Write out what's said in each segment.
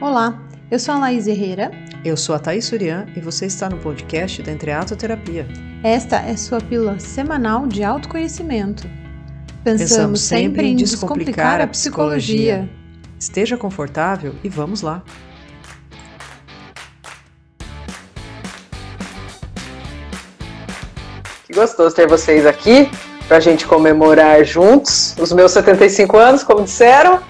Olá, eu sou a Laís Herrera. Eu sou a Thaís Surian e você está no podcast da Entreatoterapia. Esta é sua pílula semanal de autoconhecimento. Pensamos, Pensamos sempre em descomplicar a psicologia. Esteja confortável e vamos lá. Que gostoso ter vocês aqui para a gente comemorar juntos os meus 75 anos, como disseram.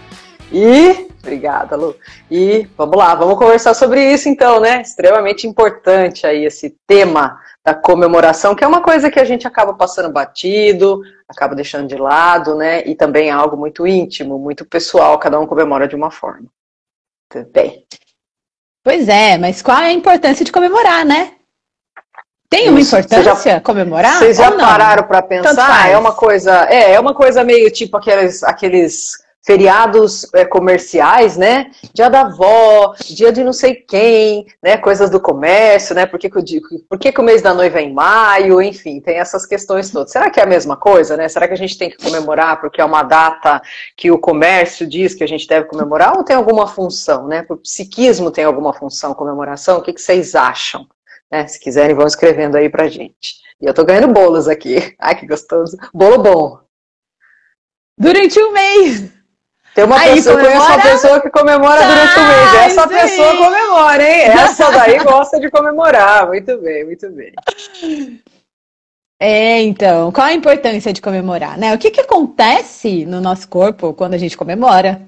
E Obrigada, Lu. E vamos lá, vamos conversar sobre isso então, né? Extremamente importante aí esse tema da comemoração, que é uma coisa que a gente acaba passando batido, acaba deixando de lado, né? E também é algo muito íntimo, muito pessoal, cada um comemora de uma forma. Tudo bem. Pois é, mas qual é a importância de comemorar, né? Tem uma importância já, comemorar? Vocês já pararam para pensar? É uma coisa, é, é uma coisa meio tipo aqueles, aqueles feriados é, comerciais, né? Dia da avó, dia de não sei quem, né? Coisas do comércio, né? Por que, que, o, por que, que o mês da noiva é em maio? Enfim, tem essas questões todas. Será que é a mesma coisa, né? Será que a gente tem que comemorar porque é uma data que o comércio diz que a gente deve comemorar ou tem alguma função, né? O psiquismo tem alguma função, comemoração? O que, que vocês acham? Né? Se quiserem, vão escrevendo aí pra gente. E eu tô ganhando bolos aqui. Ai, que gostoso. Bolo bom. Durante um mês. Tem uma Aí, pessoa, comemora... conheço uma pessoa que comemora durante o mês. Essa pessoa comemora, hein? Essa daí gosta de comemorar. Muito bem, muito bem. É, então, qual a importância de comemorar, né? O que, que acontece no nosso corpo quando a gente comemora?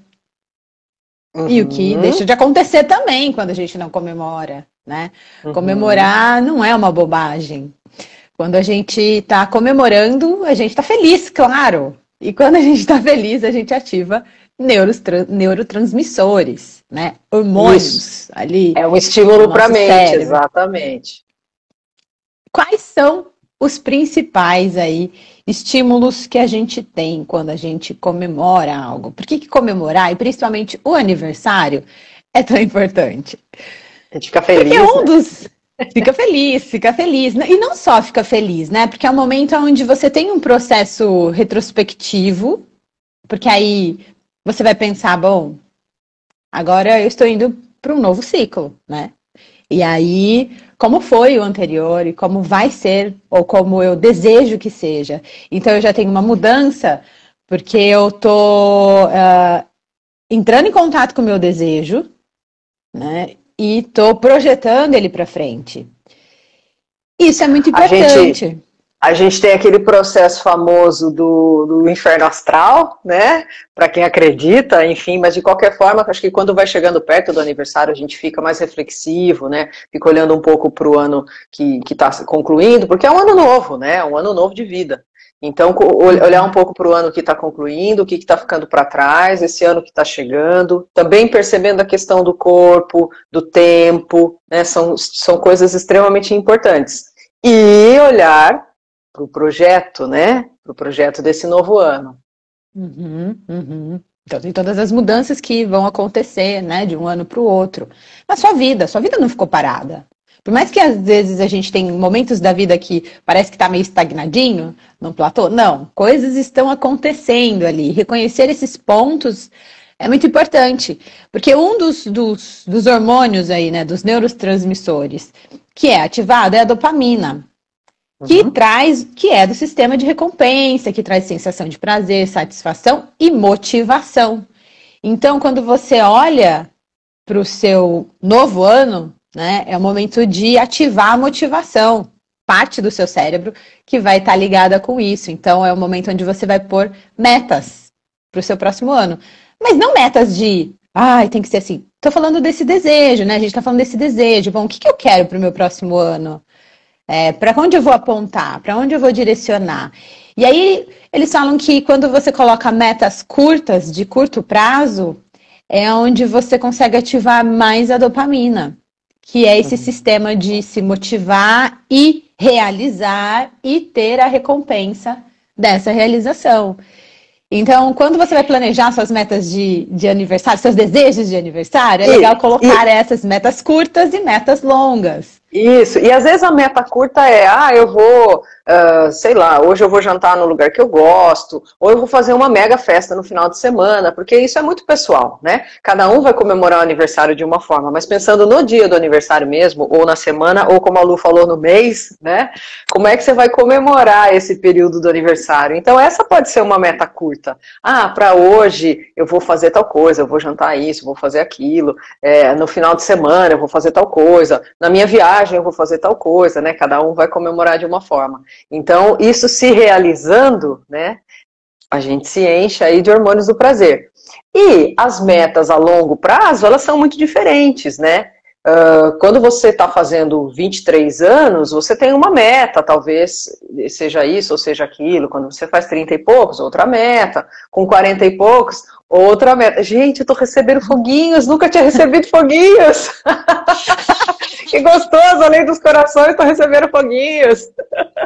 Uhum. E o que uhum. deixa de acontecer também quando a gente não comemora, né? Uhum. Comemorar não é uma bobagem. Quando a gente está comemorando, a gente está feliz, claro. E quando a gente está feliz, a gente ativa neurotransmissores, né? Hormônios Isso. ali. É um estímulo para a mente, cérebro. exatamente. Quais são os principais aí estímulos que a gente tem quando a gente comemora algo? Por que, que comemorar, e principalmente o aniversário, é tão importante? A gente fica feliz. Porque é um né? dos. Fica feliz, fica feliz. E não só fica feliz, né? Porque é um momento onde você tem um processo retrospectivo, porque aí você vai pensar, bom, agora eu estou indo para um novo ciclo, né? E aí, como foi o anterior e como vai ser, ou como eu desejo que seja. Então, eu já tenho uma mudança, porque eu estou uh, entrando em contato com o meu desejo, né? E estou projetando ele para frente. Isso é muito importante. A gente, a gente tem aquele processo famoso do, do inferno astral, né? Para quem acredita, enfim, mas de qualquer forma, acho que quando vai chegando perto do aniversário, a gente fica mais reflexivo, né? Fica olhando um pouco para o ano que está concluindo, porque é um ano novo, né? É um ano novo de vida. Então, olhar um pouco para o ano que está concluindo, o que está ficando para trás, esse ano que está chegando, também percebendo a questão do corpo, do tempo, né? São, são coisas extremamente importantes. E olhar para o projeto, né? Para o projeto desse novo ano. Uhum, uhum. Então tem todas as mudanças que vão acontecer, né, de um ano para o outro. Na sua vida, sua vida não ficou parada. Por mais que às vezes a gente tem momentos da vida que parece que está meio estagnadinho, no platô, não, coisas estão acontecendo ali. Reconhecer esses pontos é muito importante, porque um dos, dos, dos hormônios aí, né, dos neurotransmissores, que é ativado é a dopamina que uhum. traz, que é do sistema de recompensa, que traz sensação de prazer, satisfação e motivação. Então, quando você olha para o seu novo ano, né, é o momento de ativar a motivação, parte do seu cérebro que vai estar tá ligada com isso. Então, é o momento onde você vai pôr metas para o seu próximo ano. Mas não metas de, ai, tem que ser assim. Estou falando desse desejo, né? A gente está falando desse desejo. Bom, o que, que eu quero para o meu próximo ano? É, para onde eu vou apontar? Para onde eu vou direcionar? E aí eles falam que quando você coloca metas curtas, de curto prazo, é onde você consegue ativar mais a dopamina, que é esse uhum. sistema de se motivar e realizar e ter a recompensa dessa realização. Então, quando você vai planejar suas metas de, de aniversário, seus desejos de aniversário, é legal colocar e... essas metas curtas e metas longas. Isso, e às vezes a meta curta é, ah, eu vou, uh, sei lá, hoje eu vou jantar no lugar que eu gosto, ou eu vou fazer uma mega festa no final de semana, porque isso é muito pessoal, né? Cada um vai comemorar o aniversário de uma forma, mas pensando no dia do aniversário mesmo, ou na semana, ou como a Lu falou, no mês, né? Como é que você vai comemorar esse período do aniversário? Então, essa pode ser uma meta curta. Ah, para hoje eu vou fazer tal coisa, eu vou jantar isso, vou fazer aquilo, é, no final de semana eu vou fazer tal coisa, na minha viagem viagem eu vou fazer tal coisa, né? Cada um vai comemorar de uma forma. Então, isso se realizando, né? A gente se enche aí de hormônios do prazer. E as metas a longo prazo, elas são muito diferentes, né? Uh, quando você está fazendo 23 anos, você tem uma meta, talvez seja isso ou seja aquilo. Quando você faz 30 e poucos, outra meta. Com 40 e poucos, outra meta. Gente, eu tô recebendo foguinhos, nunca tinha recebido foguinhos. que gostoso, além dos corações, tô recebendo foguinhos.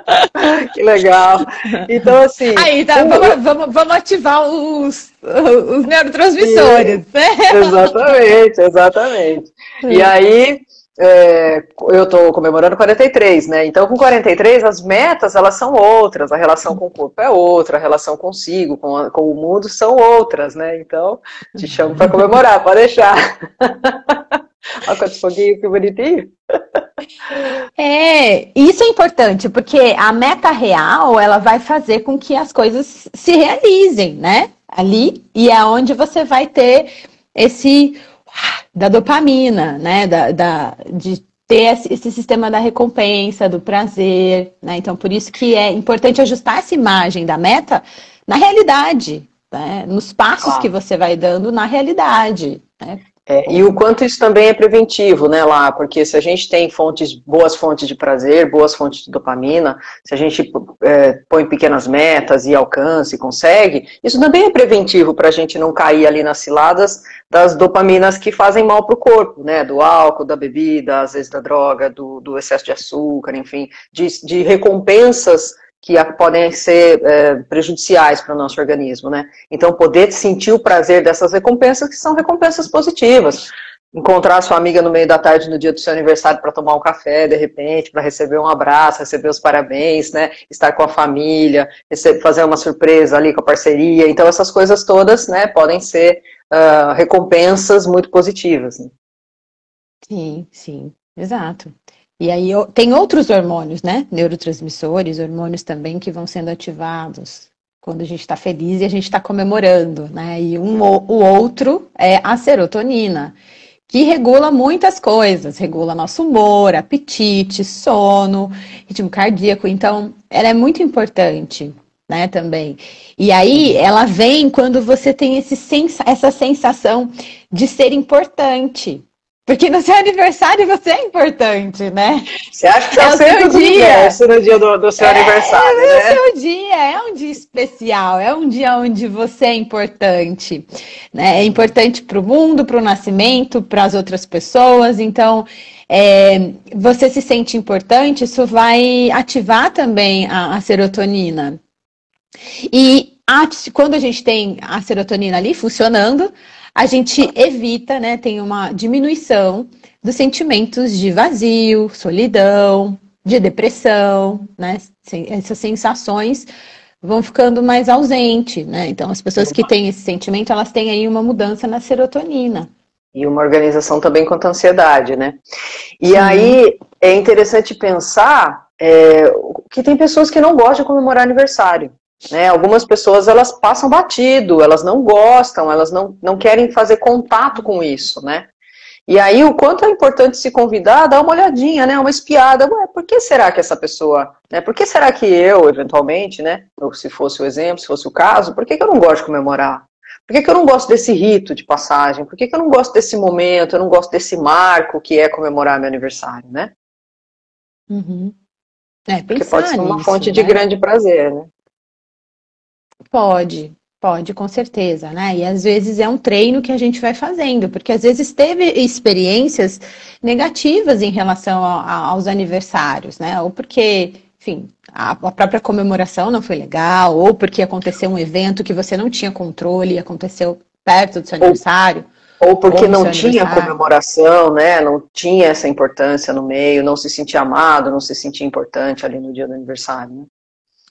que legal. Então, assim. Aí, tá, vamos, vamos, vamos ativar os, os neurotransmissores, né? Exatamente, exatamente. E aí, é, eu estou comemorando 43, né? Então, com 43, as metas, elas são outras, a relação com o corpo é outra, a relação consigo, com, a, com o mundo são outras, né? Então, te chamo para comemorar, pode deixar. Olha quantos foguinhos, que bonitinho. É, isso é importante, porque a meta real, ela vai fazer com que as coisas se realizem, né? Ali, e é onde você vai ter esse da dopamina, né? Da, da, de ter esse sistema da recompensa, do prazer, né? Então, por isso que é importante ajustar essa imagem da meta na realidade, né? nos passos claro. que você vai dando na realidade. Né? É, e o quanto isso também é preventivo, né, lá, porque se a gente tem fontes, boas fontes de prazer, boas fontes de dopamina, se a gente é, põe pequenas metas e alcance, consegue, isso também é preventivo para a gente não cair ali nas ciladas das dopaminas que fazem mal para o corpo, né, do álcool, da bebida, às vezes da droga, do, do excesso de açúcar, enfim, de, de recompensas que podem ser é, prejudiciais para o nosso organismo, né? Então, poder sentir o prazer dessas recompensas, que são recompensas positivas. Encontrar sua amiga no meio da tarde no dia do seu aniversário para tomar um café, de repente, para receber um abraço, receber os parabéns, né? Estar com a família, fazer uma surpresa ali com a parceria. Então, essas coisas todas, né, podem ser uh, recompensas muito positivas. Né? Sim, sim, exato. E aí tem outros hormônios, né? Neurotransmissores, hormônios também que vão sendo ativados quando a gente está feliz e a gente está comemorando, né? E um, o outro é a serotonina, que regula muitas coisas, regula nosso humor, apetite, sono, ritmo cardíaco. Então, ela é muito importante, né? Também. E aí, ela vem quando você tem esse sens essa sensação de ser importante, porque no seu aniversário você é importante, né? Você acha que é, é o seu dia no dia do, do seu é, aniversário, é, né? É o seu dia, é um dia especial, é um dia onde você é importante. Né? É importante para o mundo, para o nascimento, para as outras pessoas. Então, é, você se sente importante, isso vai ativar também a, a serotonina. E a, quando a gente tem a serotonina ali funcionando, a gente evita, né, tem uma diminuição dos sentimentos de vazio, solidão, de depressão, né? Essas sensações vão ficando mais ausentes, né? Então, as pessoas que têm esse sentimento, elas têm aí uma mudança na serotonina. E uma organização também contra a ansiedade, né? E Sim. aí é interessante pensar é, que tem pessoas que não gostam de comemorar aniversário. Né? Algumas pessoas elas passam batido, elas não gostam, elas não, não querem fazer contato com isso, né? E aí o quanto é importante se convidar, dar uma olhadinha, né? Uma espiada. Ué, por que será que essa pessoa, né? Por que será que eu, eventualmente, né? Ou se fosse o exemplo, se fosse o caso, por que, que eu não gosto de comemorar? Por que, que eu não gosto desse rito de passagem? Por que, que eu não gosto desse momento? Eu não gosto desse marco que é comemorar meu aniversário, né? Uhum. É, Porque pode ser uma nisso, fonte né? de grande prazer, né? Pode, pode, com certeza, né? E às vezes é um treino que a gente vai fazendo, porque às vezes teve experiências negativas em relação a, a, aos aniversários, né? Ou porque, enfim, a, a, própria comemoração não foi legal, ou porque aconteceu um evento que você não tinha controle, aconteceu perto do seu aniversário. Ou porque não tinha comemoração, né? Não tinha essa importância no meio, não se sentia amado, não se sentia importante ali no dia do aniversário, né?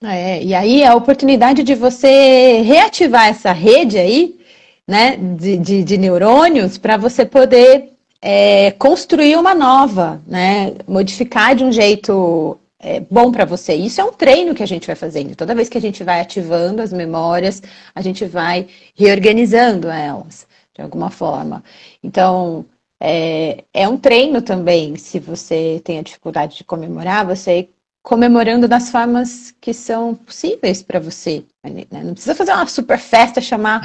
É, e aí a oportunidade de você reativar essa rede aí, né, de, de, de neurônios, para você poder é, construir uma nova, né, modificar de um jeito é, bom para você. Isso é um treino que a gente vai fazendo. Toda vez que a gente vai ativando as memórias, a gente vai reorganizando elas de alguma forma. Então, é, é um treino também. Se você tem a dificuldade de comemorar, você comemorando das formas que são possíveis para você. Né? Não precisa fazer uma super festa, chamar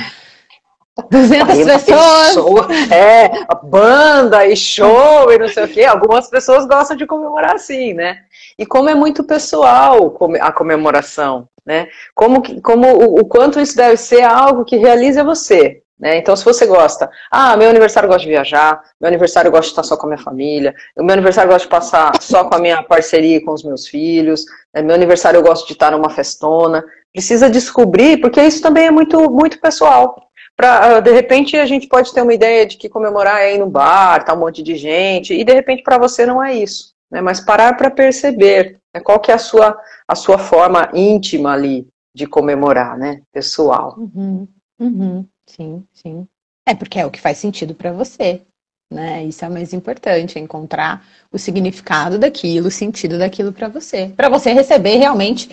200 pessoas. É, banda e show e não sei o quê. Algumas pessoas gostam de comemorar assim, né? E como é muito pessoal a comemoração, né? Como, como o, o quanto isso deve ser algo que realiza você. Né? Então, se você gosta, ah, meu aniversário eu gosto de viajar, meu aniversário eu gosto de estar só com a minha família, meu aniversário eu gosto de passar só com a minha parceria e com os meus filhos, né? meu aniversário eu gosto de estar numa festona. Precisa descobrir, porque isso também é muito, muito pessoal. Pra, ah, de repente a gente pode ter uma ideia de que comemorar é ir no bar, tá um monte de gente, e de repente para você não é isso. Né? Mas parar para perceber né? qual que é a sua, a sua forma íntima ali de comemorar, né? Pessoal. Uhum, uhum. Sim, sim. É porque é o que faz sentido para você, né? Isso é o mais importante, é encontrar o significado daquilo, o sentido daquilo para você, para você receber realmente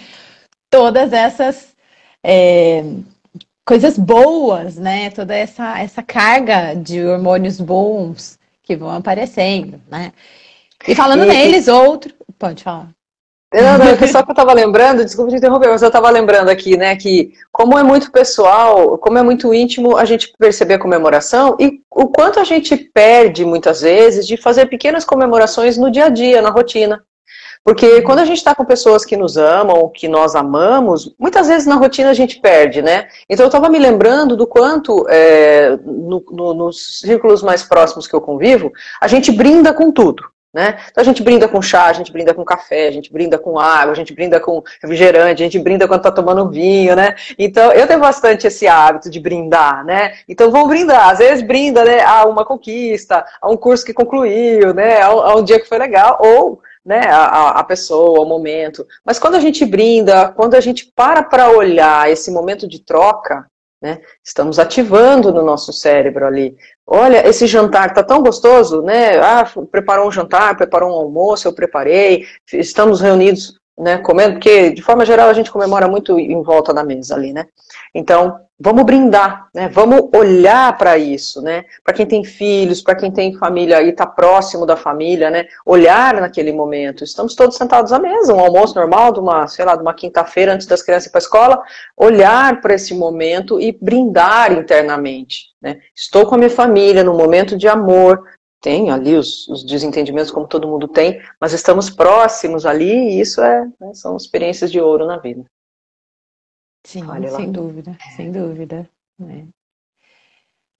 todas essas é, coisas boas, né? Toda essa essa carga de hormônios bons que vão aparecendo, né? E falando e, neles, outro, pode falar. Não, não, só que eu estava lembrando, desculpa te interromper, mas eu estava lembrando aqui, né, que como é muito pessoal, como é muito íntimo a gente perceber a comemoração e o quanto a gente perde muitas vezes de fazer pequenas comemorações no dia a dia, na rotina. Porque quando a gente está com pessoas que nos amam, que nós amamos, muitas vezes na rotina a gente perde, né? Então eu estava me lembrando do quanto, é, no, no, nos círculos mais próximos que eu convivo, a gente brinda com tudo. Né? Então a gente brinda com chá, a gente brinda com café, a gente brinda com água, a gente brinda com refrigerante, a gente brinda quando está tomando vinho, né? Então eu tenho bastante esse hábito de brindar, né? Então vamos brindar, às vezes brinda né, a uma conquista, a um curso que concluiu, né? A, a um dia que foi legal, ou né, a, a pessoa, o momento. Mas quando a gente brinda, quando a gente para para olhar esse momento de troca, né? Estamos ativando no nosso cérebro ali. Olha, esse jantar está tão gostoso, né? Ah, preparou um jantar, preparou um almoço, eu preparei, estamos reunidos, né, comendo, porque de forma geral a gente comemora muito em volta da mesa ali, né? Então, vamos brindar, né? Vamos olhar para isso, né? Para quem tem filhos, para quem tem família e está próximo da família, né? Olhar naquele momento. Estamos todos sentados à mesa, um almoço normal de uma, sei lá, de uma quinta-feira antes das crianças ir para a escola, olhar para esse momento e brindar internamente, né? Estou com a minha família num momento de amor, tem ali os, os, desentendimentos como todo mundo tem, mas estamos próximos ali e isso é, né, são experiências de ouro na vida. Sim, sem dúvida, sem dúvida. Né?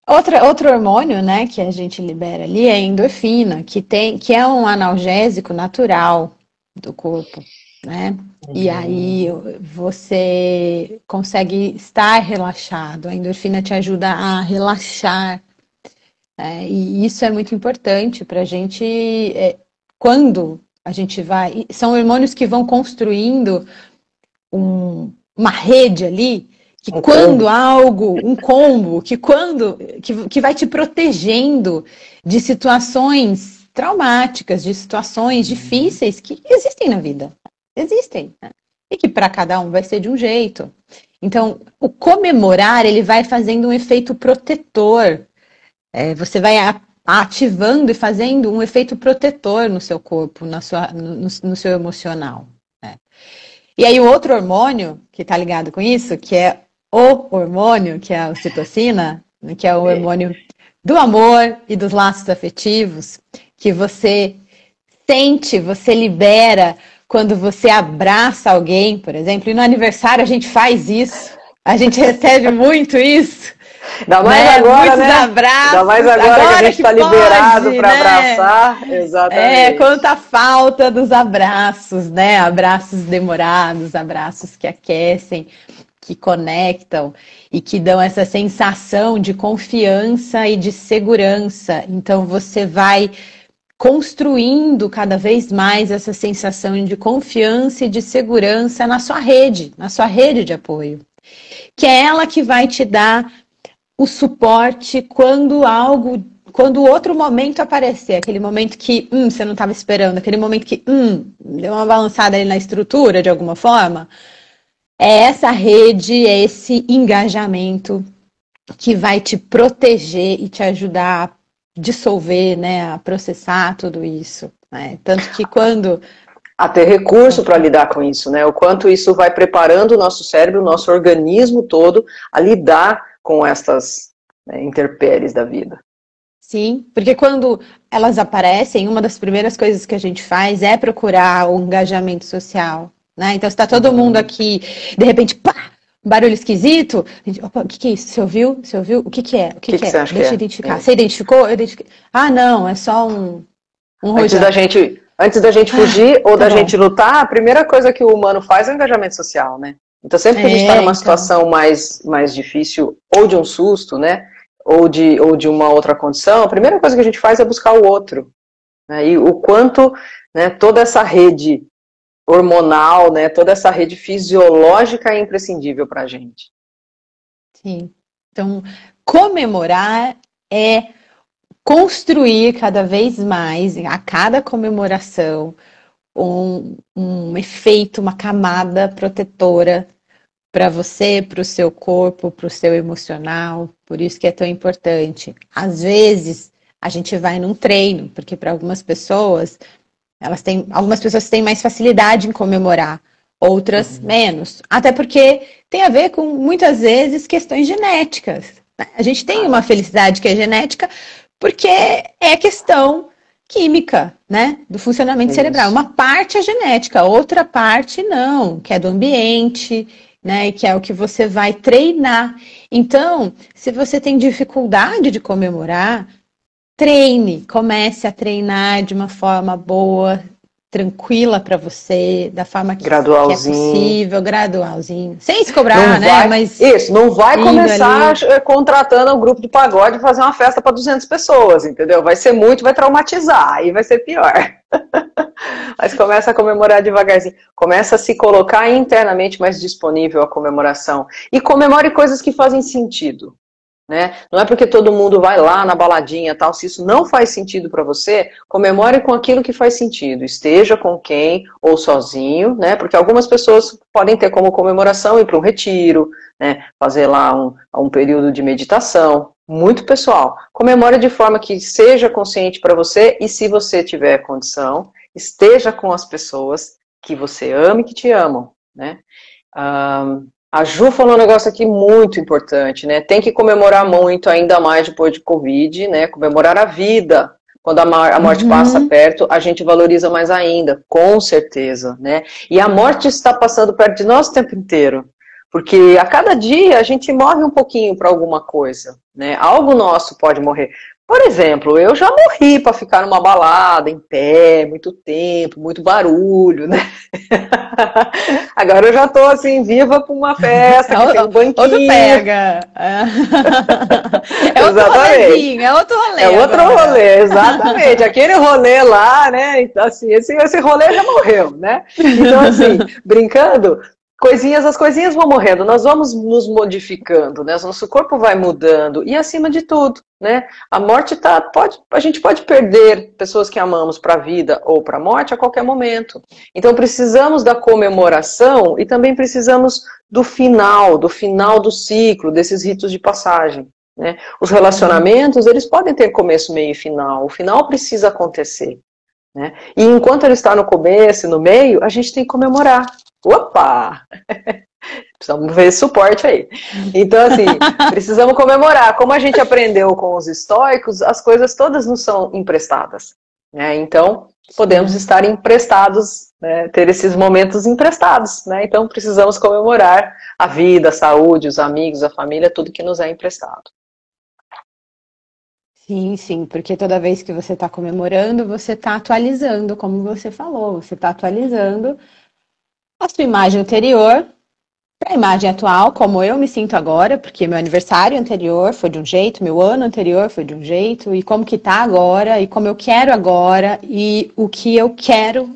Outra, outro hormônio, né, que a gente libera ali é a endorfina, que tem, que é um analgésico natural do corpo, né? Uhum. E aí você consegue estar relaxado. A endorfina te ajuda a relaxar. Né? E isso é muito importante para a gente é, quando a gente vai. São hormônios que vão construindo um, uma rede ali que um quando combo. algo, um combo, que quando que, que vai te protegendo de situações traumáticas, de situações uhum. difíceis que existem na vida. Existem. Né? E que para cada um vai ser de um jeito. Então, o comemorar, ele vai fazendo um efeito protetor. É, você vai ativando e fazendo um efeito protetor no seu corpo, na sua, no, no seu emocional. Né? E aí o outro hormônio que está ligado com isso, que é o hormônio, que é a ocitocina, né, que é o hormônio do amor e dos laços afetivos, que você sente, você libera quando você abraça alguém, por exemplo. E no aniversário a gente faz isso. A gente recebe muito isso. Ainda mais né? agora, Muitos né? abraços. Ainda mais agora, agora que a gente está liberado para né? abraçar. Exatamente. É, quanta falta dos abraços, né? Abraços demorados, abraços que aquecem, que conectam e que dão essa sensação de confiança e de segurança. Então você vai construindo cada vez mais essa sensação de confiança e de segurança na sua rede, na sua rede de apoio. Que é ela que vai te dar o suporte quando algo, quando outro momento aparecer, aquele momento que hum, você não estava esperando, aquele momento que hum, deu uma balançada ali na estrutura de alguma forma. É essa rede, é esse engajamento que vai te proteger e te ajudar a dissolver, né, a processar tudo isso. Né? Tanto que quando a ter recurso para lidar com isso, né? O quanto isso vai preparando o nosso cérebro, o nosso organismo todo a lidar com estas né, intempéries da vida. Sim, porque quando elas aparecem, uma das primeiras coisas que a gente faz é procurar o engajamento social, né? Então, está todo uhum. mundo aqui, de repente, pá, barulho esquisito. Gente, opa, o que, que, é isso? Você ouviu? Você ouviu? O que, que é? O que, que, que é? Deixa eu é? identificar. É. Você identificou? Eu identifiquei. Ah, não, é só um, um Antes da gente, antes da gente fugir ah, ou tá da bom. gente lutar, a primeira coisa que o humano faz é o engajamento social, né? Então, sempre que a gente está é, numa então... situação mais, mais difícil, ou de um susto, né? Ou de, ou de uma outra condição, a primeira coisa que a gente faz é buscar o outro. Né? E o quanto né, toda essa rede hormonal, né, toda essa rede fisiológica é imprescindível para a gente. Sim. Então, comemorar é construir cada vez mais, a cada comemoração, um, um efeito, uma camada protetora para você, para o seu corpo, para o seu emocional. Por isso que é tão importante. Às vezes, a gente vai num treino, porque para algumas pessoas elas têm, algumas pessoas têm mais facilidade em comemorar, outras uhum. menos. Até porque tem a ver com muitas vezes questões genéticas. Né? A gente tem uma felicidade que é genética porque é questão química, né, do funcionamento Isso. cerebral. Uma parte é genética, outra parte não, que é do ambiente, né, que é o que você vai treinar. Então, se você tem dificuldade de comemorar, treine, comece a treinar de uma forma boa, tranquila para você, da forma que, que, é possível, gradualzinho, sem se cobrar, né? Mas isso, não vai começar ali. Eh, contratando um grupo de pagode e fazer uma festa para 200 pessoas, entendeu? Vai ser muito, vai traumatizar, aí vai ser pior. Mas começa a comemorar devagarzinho. Começa a se colocar internamente mais disponível à comemoração. E comemore coisas que fazem sentido. Né? Não é porque todo mundo vai lá na baladinha tal, se isso não faz sentido para você, comemore com aquilo que faz sentido. Esteja com quem ou sozinho, né? Porque algumas pessoas podem ter como comemoração ir para um retiro, né? Fazer lá um, um período de meditação. Muito pessoal. Comemore de forma que seja consciente para você e, se você tiver condição, esteja com as pessoas que você ama e que te amam, né? Um, a Ju falou um negócio aqui muito importante, né? Tem que comemorar muito, ainda mais depois de Covid, né? Comemorar a vida. Quando a morte uhum. passa perto, a gente valoriza mais ainda, com certeza, né? E a morte está passando perto de nós o tempo inteiro. Porque a cada dia a gente morre um pouquinho para alguma coisa, né? Algo nosso pode morrer. Por exemplo, eu já morri para ficar numa balada, em pé, muito tempo, muito barulho, né? Agora eu já tô assim, viva para uma festa, que tem um banquinho. Outro pega. É outro rolezinho, é outro rolê. É outro agora. rolê, exatamente. Aquele rolê lá, né? Então, assim, esse, esse rolê já morreu, né? Então, assim, brincando, coisinhas, as coisinhas vão morrendo, nós vamos nos modificando, né? Nosso corpo vai mudando e acima de tudo, né? A morte tá, pode, a gente pode perder pessoas que amamos para a vida ou para a morte a qualquer momento. Então precisamos da comemoração e também precisamos do final, do final do ciclo, desses ritos de passagem. Né? Os relacionamentos, eles podem ter começo, meio e final. O final precisa acontecer. Né? E enquanto ele está no começo e no meio, a gente tem que comemorar. Opa! Precisamos ver suporte aí. Então, assim, precisamos comemorar. Como a gente aprendeu com os estoicos, as coisas todas não são emprestadas. Né? Então, podemos estar emprestados, né? ter esses momentos emprestados. Né? Então, precisamos comemorar a vida, a saúde, os amigos, a família, tudo que nos é emprestado. Sim, sim, porque toda vez que você está comemorando, você está atualizando, como você falou, você está atualizando a sua imagem anterior para a imagem atual, como eu me sinto agora, porque meu aniversário anterior foi de um jeito, meu ano anterior foi de um jeito, e como que tá agora, e como eu quero agora, e o que eu quero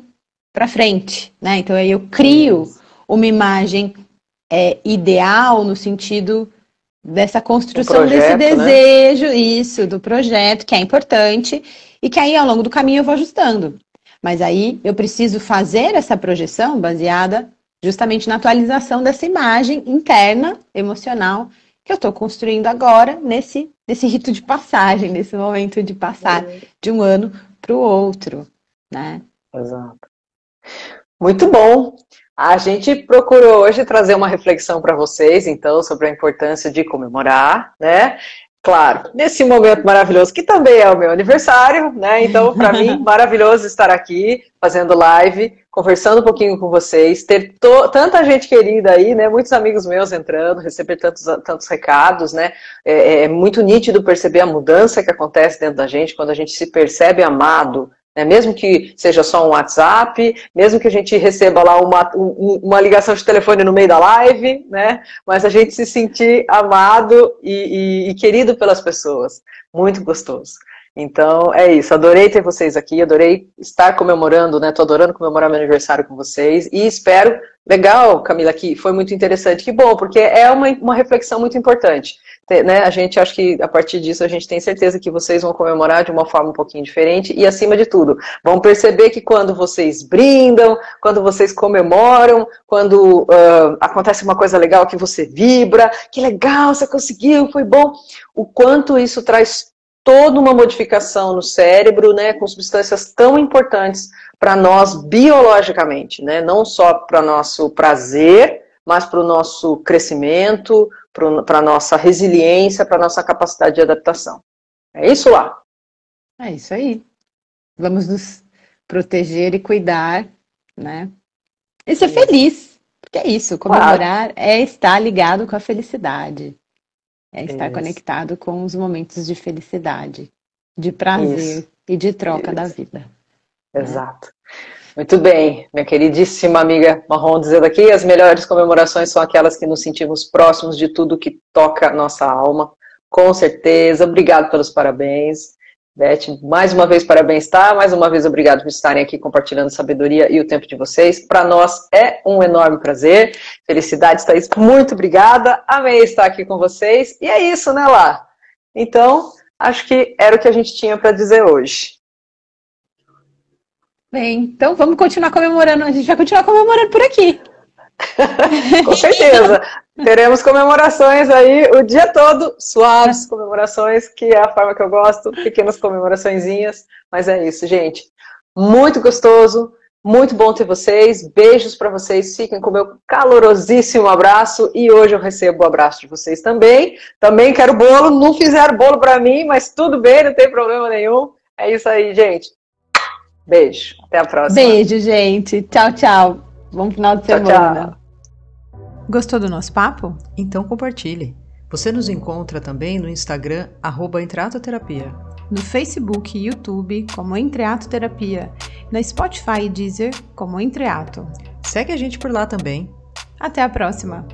para frente, né? Então aí eu crio uma imagem é, ideal no sentido dessa construção projeto, desse né? desejo, né? isso, do projeto, que é importante, e que aí ao longo do caminho eu vou ajustando. Mas aí eu preciso fazer essa projeção baseada justamente na atualização dessa imagem interna, emocional, que eu estou construindo agora nesse, nesse rito de passagem, nesse momento de passar de um ano para o outro, né? Exato. Muito bom. A gente procurou hoje trazer uma reflexão para vocês, então, sobre a importância de comemorar, né? Claro, nesse momento maravilhoso, que também é o meu aniversário, né? Então, para mim, maravilhoso estar aqui, fazendo live, conversando um pouquinho com vocês, ter tanta gente querida aí, né? Muitos amigos meus entrando, receber tantos, tantos recados, né? É, é muito nítido perceber a mudança que acontece dentro da gente quando a gente se percebe amado, né? Mesmo que seja só um WhatsApp, mesmo que a gente receba lá uma, uma ligação de telefone no meio da live, né? mas a gente se sentir amado e, e, e querido pelas pessoas. Muito gostoso. Então, é isso. Adorei ter vocês aqui, adorei estar comemorando, né? Tô adorando comemorar meu aniversário com vocês e espero. Legal, Camila, que foi muito interessante. Que bom, porque é uma, uma reflexão muito importante né, a gente acho que a partir disso a gente tem certeza que vocês vão comemorar de uma forma um pouquinho diferente e acima de tudo, vão perceber que quando vocês brindam, quando vocês comemoram, quando uh, acontece uma coisa legal que você vibra, que legal, você conseguiu, foi bom, o quanto isso traz toda uma modificação no cérebro, né, com substâncias tão importantes para nós biologicamente, né, não só para nosso prazer, mas para o nosso crescimento, para a nossa resiliência, para a nossa capacidade de adaptação. É isso lá. É isso aí. Vamos nos proteger e cuidar, né? E ser feliz. Porque é isso, comemorar claro. é estar ligado com a felicidade. É estar isso. conectado com os momentos de felicidade, de prazer isso. e de troca isso. da vida. Exato. Muito bem, minha queridíssima amiga Marrom dizendo aqui, as melhores comemorações são aquelas que nos sentimos próximos de tudo que toca nossa alma. Com certeza, obrigado pelos parabéns. Beth, mais uma vez parabéns, tá? Mais uma vez obrigado por estarem aqui compartilhando sabedoria e o tempo de vocês. Para nós é um enorme prazer. Felicidades, Thaís. Muito obrigada. Amei estar aqui com vocês. E é isso, né, Lá? Então, acho que era o que a gente tinha para dizer hoje. Bem, então vamos continuar comemorando. A gente vai continuar comemorando por aqui. Com certeza. Teremos comemorações aí o dia todo, suaves comemorações, que é a forma que eu gosto, pequenas comemoraçõezinhas. Mas é isso, gente. Muito gostoso, muito bom ter vocês. Beijos para vocês. Fiquem com meu calorosíssimo abraço. E hoje eu recebo o abraço de vocês também. Também quero bolo. Não fizeram bolo para mim, mas tudo bem, não tem problema nenhum. É isso aí, gente. Beijo. Até a próxima. Beijo, gente. Tchau, tchau. Bom final de semana. Tchau, tchau. Gostou do nosso papo? Então compartilhe. Você nos encontra também no Instagram, arroba Entreatoterapia. No Facebook e YouTube, como Entreato Terapia. Na Spotify e Deezer, como Entreato. Segue a gente por lá também. Até a próxima!